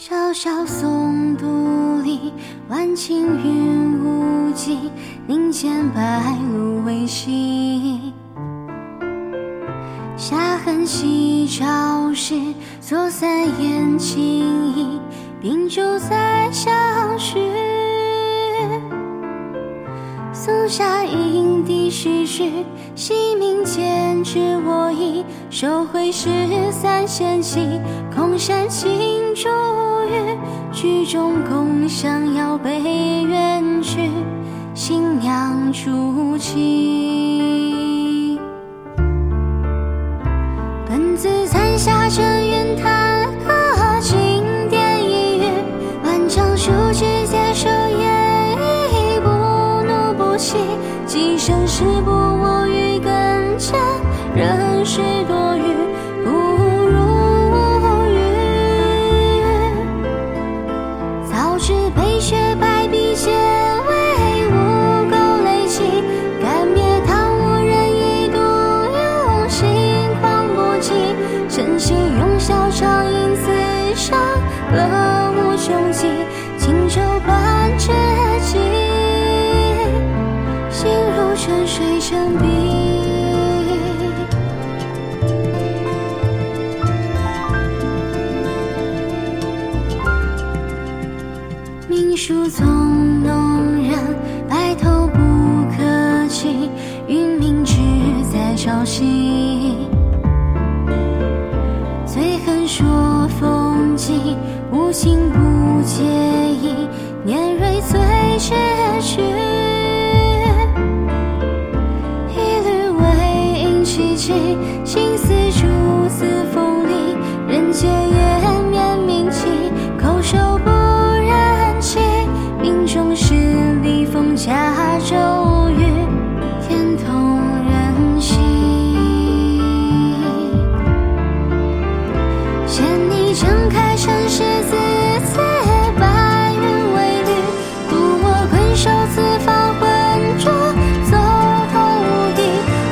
小小松独立，万顷云无际，林间白露为溪。夏恨夕照时，作三言轻倚，秉烛再相许。灯下影笛徐徐，夕鸣渐至我意。收回十三弦起，空山新竹雨。曲终共襄遥北远去，新娘初起。时不我于跟前，人许多命书从弄人，白头不可期。云明只在朝夕，最恨说风景，无情不介意。年蕊最决去，一缕微影凄凄，心思蛛丝锋你睁开尘世字词，白云为侣，独我困守此方浑浊，走投无地。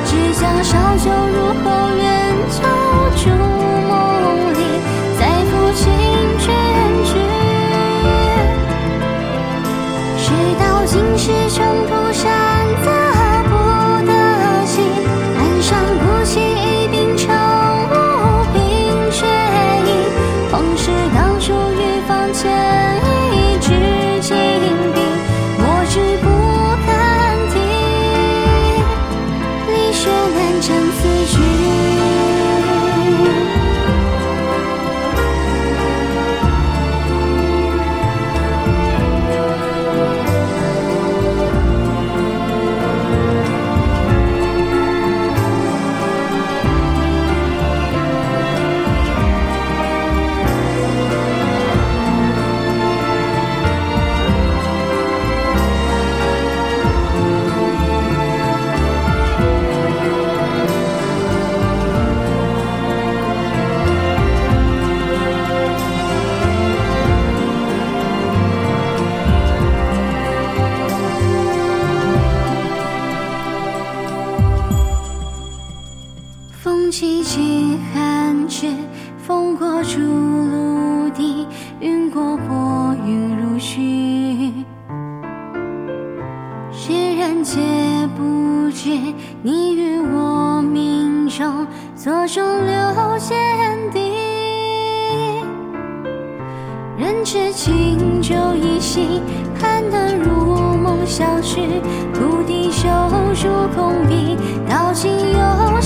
只将烧酒入喉，愿酒筑梦里，再抚清卷句。事到今时穷途善清寒绝，风过竹露地，云过薄云如絮。世人皆不知，你与我命中错中留剑底。人痴情酒已醒，看得如梦消逝，菩提树树空笔，道今又。